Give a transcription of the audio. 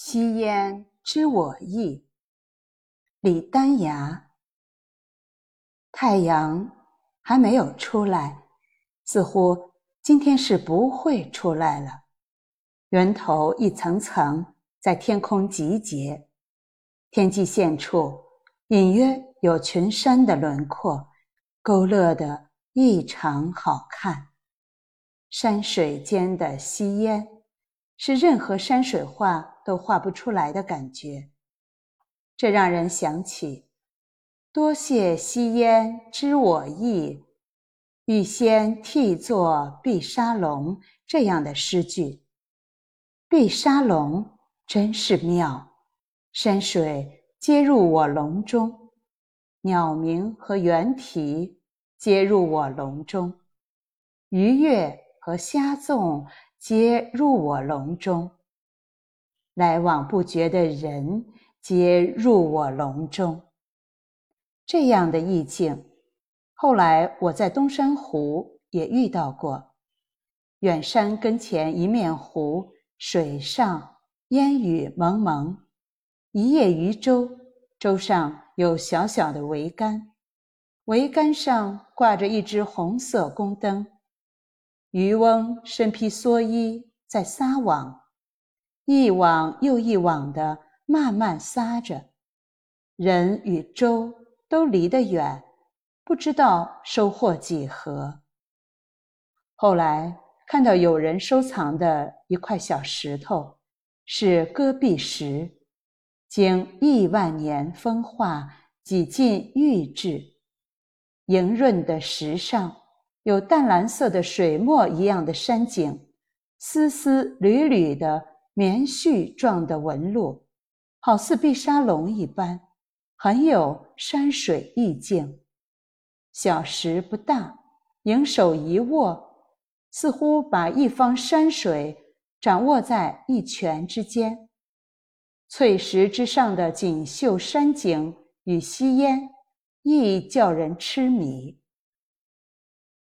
夕烟知我意，李丹崖。太阳还没有出来，似乎今天是不会出来了。源头一层层在天空集结，天际线处隐约有群山的轮廓，勾勒得异常好看。山水间的夕烟。是任何山水画都画不出来的感觉，这让人想起“多谢吸烟知我意，欲先替作碧沙龙”这样的诗句。碧沙龙真是妙，山水皆入我笼中，鸟鸣和猿啼皆入我笼中，鱼跃和虾纵。皆入我笼中，来往不绝的人皆入我笼中。这样的意境，后来我在东山湖也遇到过。远山跟前一面湖，水上烟雨蒙蒙，一叶渔舟，舟上有小小的桅杆，桅杆上挂着一只红色宫灯。渔翁身披蓑衣，在撒网，一网又一网的慢慢撒着，人与舟都离得远，不知道收获几何。后来看到有人收藏的一块小石头，是戈壁石，经亿万年风化，几近玉质，莹润的石上。有淡蓝色的水墨一样的山景，丝丝缕缕的棉絮状的纹路，好似碧沙龙一般，很有山水意境。小石不大，盈手一握，似乎把一方山水掌握在一拳之间。翠石之上的锦绣山景与溪烟，亦叫人痴迷。